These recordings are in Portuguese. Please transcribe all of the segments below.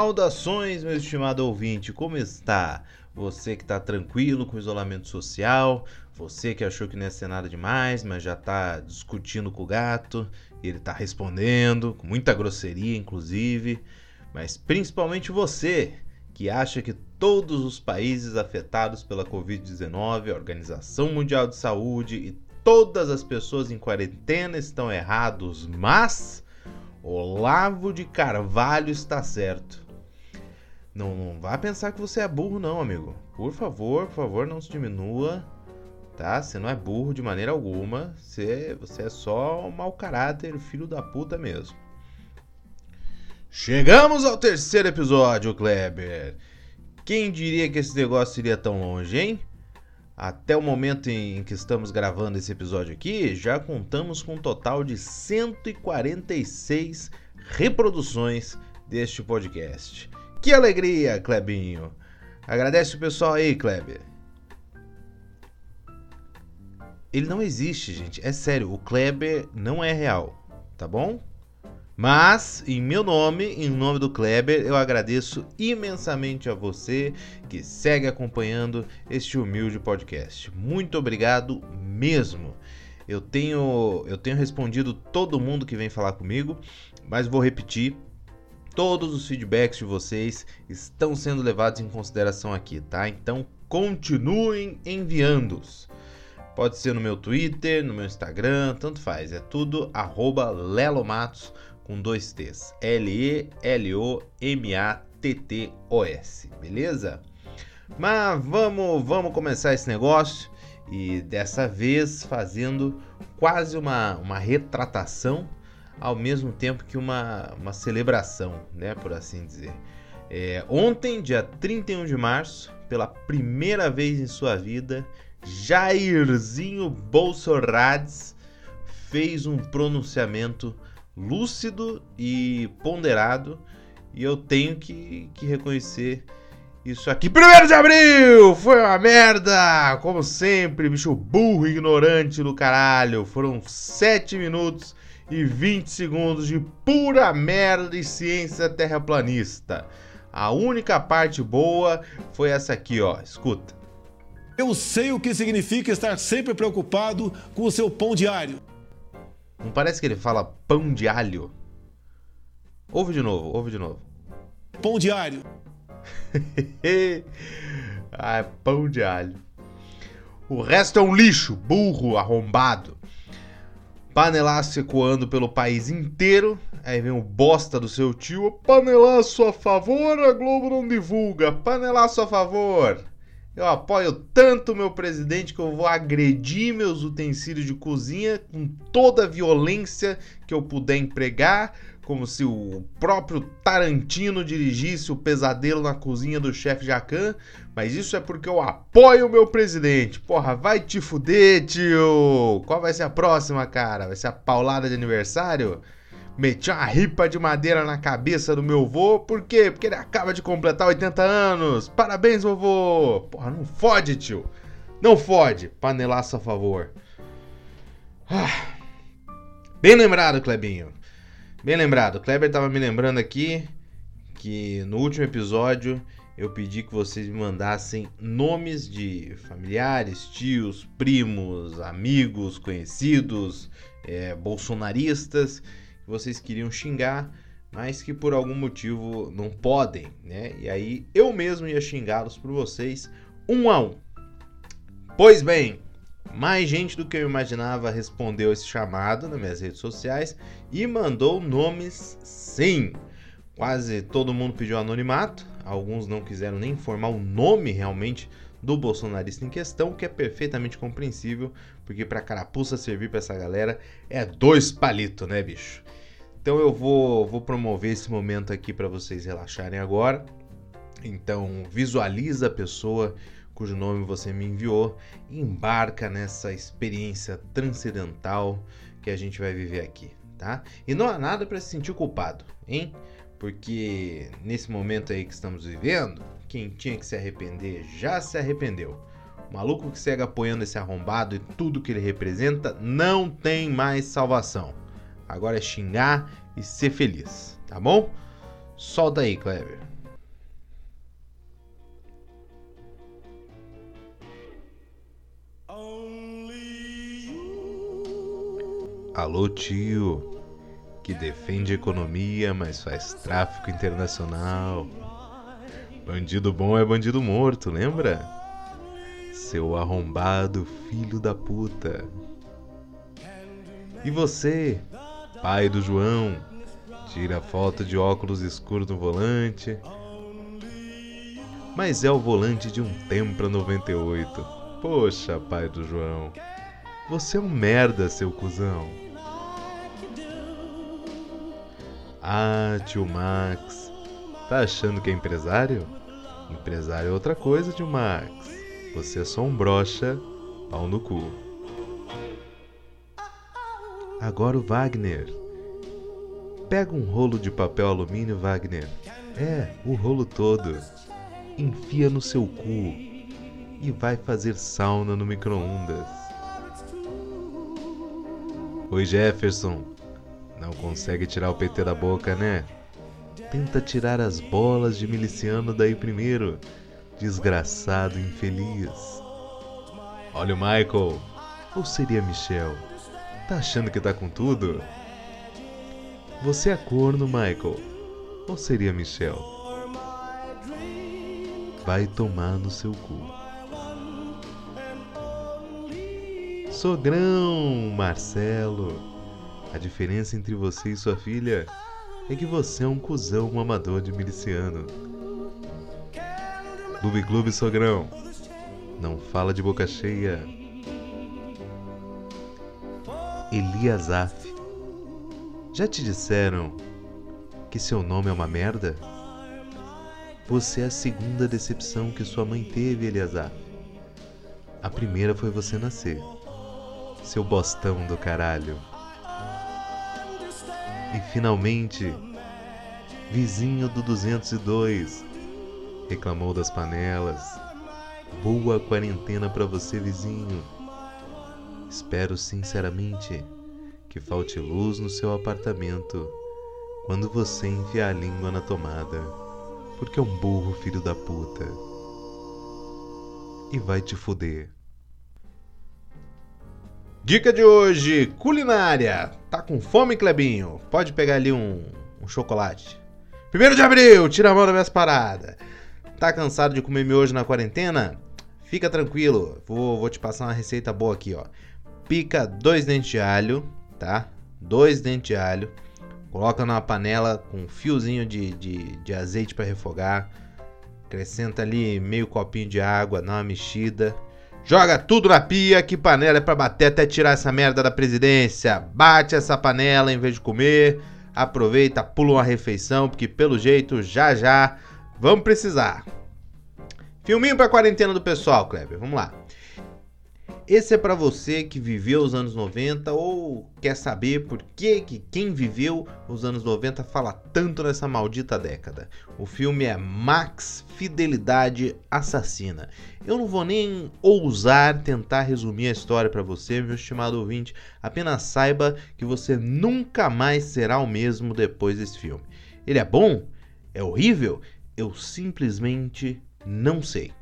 Saudações, meu estimado ouvinte, como está? Você que está tranquilo com o isolamento social, você que achou que não ia ser nada demais, mas já está discutindo com o gato, ele está respondendo, com muita grosseria, inclusive, mas principalmente você que acha que todos os países afetados pela Covid-19, a Organização Mundial de Saúde e todas as pessoas em quarentena estão errados, mas Olavo de Carvalho está certo. Não, não vá pensar que você é burro, não, amigo. Por favor, por favor, não se diminua. Tá? Você não é burro de maneira alguma. Você, você é só um mau caráter, filho da puta mesmo. Chegamos ao terceiro episódio, Kleber. Quem diria que esse negócio iria tão longe, hein? Até o momento em que estamos gravando esse episódio aqui, já contamos com um total de 146 reproduções deste podcast. Que alegria, Klebinho! Agradece o pessoal aí, Kleber. Ele não existe, gente. É sério, o Kleber não é real, tá bom? Mas, em meu nome, em nome do Kleber, eu agradeço imensamente a você que segue acompanhando este humilde podcast. Muito obrigado mesmo. Eu tenho, eu tenho respondido todo mundo que vem falar comigo, mas vou repetir. Todos os feedbacks de vocês estão sendo levados em consideração aqui, tá? Então continuem enviando-os. Pode ser no meu Twitter, no meu Instagram, tanto faz. É tudo arroba lelomatos.com com dois T's. L-E-L-O-M-A-T-T-O-S, beleza? Mas vamos, vamos começar esse negócio e dessa vez fazendo quase uma, uma retratação ao mesmo tempo que uma, uma celebração, né, por assim dizer. É, ontem, dia 31 de março, pela primeira vez em sua vida, Jairzinho Bolsonaro fez um pronunciamento lúcido e ponderado. E eu tenho que, que reconhecer isso aqui. Primeiro de abril! Foi uma merda! Como sempre, bicho burro, ignorante do caralho. Foram 7 minutos e 20 segundos de pura merda e ciência terraplanista. A única parte boa foi essa aqui, ó. Escuta. Eu sei o que significa estar sempre preocupado com o seu pão diário. Não parece que ele fala pão de alho? Ouve de novo, ouve de novo. Pão de alho. ah, é pão de alho. O resto é um lixo, burro, arrombado. Panelaço ecoando pelo país inteiro. Aí vem o bosta do seu tio. Panelaço a favor, a Globo não divulga. Panelaço a favor. Eu apoio tanto meu presidente que eu vou agredir meus utensílios de cozinha com toda a violência que eu puder empregar, como se o próprio Tarantino dirigisse o pesadelo na cozinha do chefe Jacan, mas isso é porque eu apoio o meu presidente. Porra, vai te fuder, tio! Qual vai ser a próxima, cara? Vai ser a paulada de aniversário? Meti uma ripa de madeira na cabeça do meu vô. Por quê? Porque ele acaba de completar 80 anos. Parabéns, vovô. Porra, não fode, tio. Não fode. Panelaço a favor. Ah. Bem lembrado, Klebinho. Bem lembrado. Kleber tava me lembrando aqui que no último episódio eu pedi que vocês me mandassem nomes de familiares, tios, primos, amigos, conhecidos, é, bolsonaristas vocês queriam xingar, mas que por algum motivo não podem, né? E aí eu mesmo ia xingá-los por vocês um a um. Pois bem, mais gente do que eu imaginava respondeu esse chamado nas minhas redes sociais e mandou nomes sim. Quase todo mundo pediu anonimato, alguns não quiseram nem informar o nome realmente do bolsonarista em questão, que é perfeitamente compreensível, porque para carapuça servir para essa galera é dois palitos, né, bicho? Então eu vou, vou promover esse momento aqui para vocês relaxarem agora. Então visualiza a pessoa cujo nome você me enviou embarca nessa experiência transcendental que a gente vai viver aqui, tá? E não há nada para se sentir culpado, hein? Porque nesse momento aí que estamos vivendo, quem tinha que se arrepender já se arrependeu. O maluco que segue apoiando esse arrombado e tudo que ele representa não tem mais salvação. Agora é xingar e ser feliz, tá bom? Solta aí, Kleber. Alô, tio, que defende economia, mas faz tráfico internacional. Bandido bom é bandido morto, lembra? Seu arrombado filho da puta. E você, pai do João, tira foto de óculos escuros no volante. Mas é o volante de um Tempra 98. Poxa, pai do João. Você é um merda, seu cuzão. Ah, tio Max. Tá achando que é empresário? Empresário é outra coisa, tio Max. Você é só um brocha, pau no cu. Agora o Wagner. Pega um rolo de papel alumínio, Wagner. É, o rolo todo. Enfia no seu cu e vai fazer sauna no micro-ondas. Oi, Jefferson. Não consegue tirar o PT da boca, né? Tenta tirar as bolas de miliciano daí primeiro, desgraçado infeliz. Olha o Michael. Ou seria Michel? Tá achando que tá com tudo? Você é corno, Michael. Ou seria Michel? Vai tomar no seu cu. Sogrão, Marcelo. A diferença entre você e sua filha é que você é um cuzão mamador de miliciano. Clube Clube Sogrão. Não fala de boca cheia. Eliasaf. Já te disseram que seu nome é uma merda? Você é a segunda decepção que sua mãe teve, Eliasaf. A primeira foi você nascer. Seu bostão do caralho. E finalmente, vizinho do 202 reclamou das panelas. Boa quarentena para você, vizinho. Espero sinceramente que falte luz no seu apartamento quando você enfiar a língua na tomada, porque é um burro filho da puta. E vai te fuder. Dica de hoje: culinária. Tá com fome, Clebinho? Pode pegar ali um, um chocolate. Primeiro de abril, tira a mão das minhas paradas. Tá cansado de comer miojo na quarentena? Fica tranquilo, vou, vou te passar uma receita boa aqui, ó pica dois dentes de alho, tá? Dois dentes de alho. Coloca numa panela com um fiozinho de, de, de azeite para refogar. Acrescenta ali meio copinho de água, dá uma mexida. Joga tudo na pia, que panela é para bater até tirar essa merda da presidência. Bate essa panela em vez de comer. Aproveita, pula uma refeição, porque pelo jeito já já vamos precisar. Filminho pra quarentena do pessoal, Kleber. Vamos lá. Esse é para você que viveu os anos 90 ou quer saber por que, que quem viveu os anos 90 fala tanto nessa maldita década. O filme é Max Fidelidade Assassina. Eu não vou nem ousar tentar resumir a história para você, meu estimado ouvinte. Apenas saiba que você nunca mais será o mesmo depois desse filme. Ele é bom? É horrível? Eu simplesmente não sei.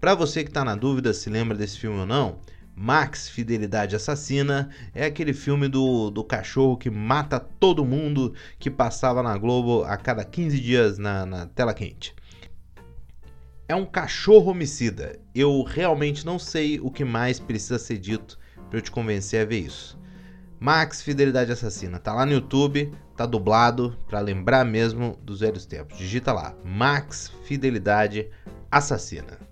Para você que está na dúvida se lembra desse filme ou não, Max Fidelidade Assassina é aquele filme do, do cachorro que mata todo mundo que passava na Globo a cada 15 dias na, na tela quente. É um cachorro homicida. Eu realmente não sei o que mais precisa ser dito para eu te convencer a ver isso. Max Fidelidade Assassina, tá lá no YouTube, tá dublado para lembrar mesmo dos velhos tempos. Digita lá, Max Fidelidade Assassina.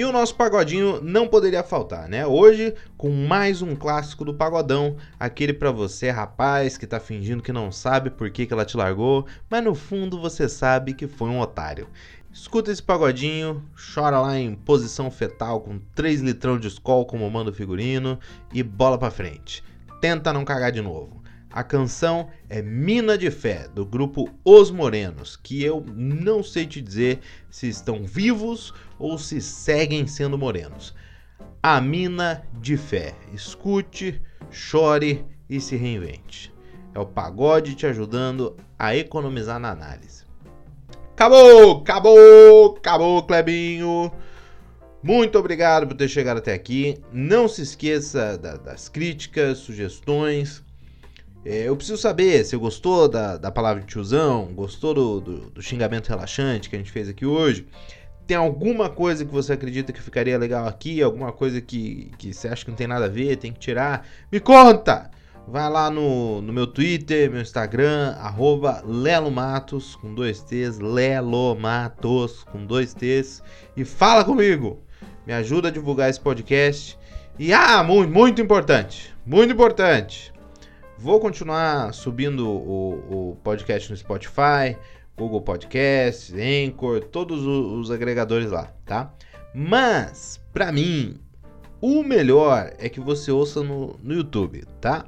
E o nosso pagodinho não poderia faltar, né? Hoje, com mais um clássico do pagodão, aquele para você, rapaz, que tá fingindo que não sabe por que, que ela te largou, mas no fundo você sabe que foi um otário. Escuta esse pagodinho, chora lá em posição fetal com 3 litrão de escol como manda o figurino e bola pra frente. Tenta não cagar de novo. A canção é Mina de Fé, do grupo Os Morenos, que eu não sei te dizer se estão vivos ou se seguem sendo morenos. A Mina de Fé. Escute, chore e se reinvente. É o pagode te ajudando a economizar na análise. Acabou, acabou, acabou, Clebinho. Muito obrigado por ter chegado até aqui. Não se esqueça da, das críticas, sugestões. É, eu preciso saber se gostou da, da palavra de tiozão, gostou do, do, do, xingamento relaxante que a gente fez aqui hoje. Tem alguma coisa que você acredita que ficaria legal aqui? Alguma coisa que, que você acha que não tem nada a ver, tem que tirar? Me conta! Vai lá no, no meu Twitter, meu Instagram, arroba com dois T's, Lelo Matos, com dois T's, e fala comigo! Me ajuda a divulgar esse podcast. E, ah, muito, muito importante, muito importante, Vou continuar subindo o, o podcast no Spotify, Google Podcasts, Anchor, todos os, agregadores lá, tá? Mas, para mim, o melhor é que você ouça no, no YouTube, tá?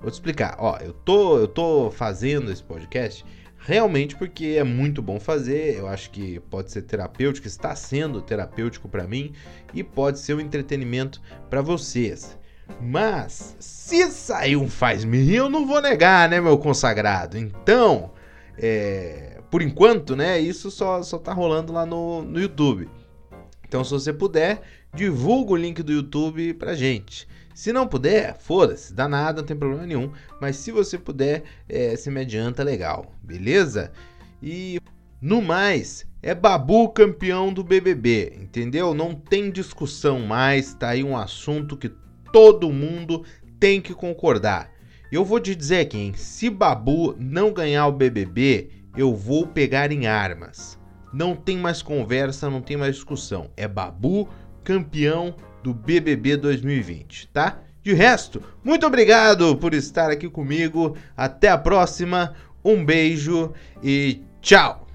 Vou te explicar. Ó, eu tô, eu tô fazendo esse podcast realmente porque é muito bom fazer. Eu acho que pode ser terapêutico, está sendo terapêutico para mim e pode ser um entretenimento para vocês. Mas, se sair um faz-me eu não vou negar, né, meu consagrado? Então, é, por enquanto, né, isso só, só tá rolando lá no, no YouTube. Então, se você puder, divulga o link do YouTube pra gente. Se não puder, foda-se, dá nada, não tem problema nenhum. Mas se você puder, é, se me adianta, legal, beleza? E no mais, é Babu campeão do BBB, entendeu? Não tem discussão mais, tá aí um assunto que todo mundo tem que concordar. Eu vou te dizer hein? se Babu não ganhar o BBB, eu vou pegar em armas. Não tem mais conversa, não tem mais discussão. É Babu campeão do BBB 2020, tá? De resto, muito obrigado por estar aqui comigo. Até a próxima. Um beijo e tchau.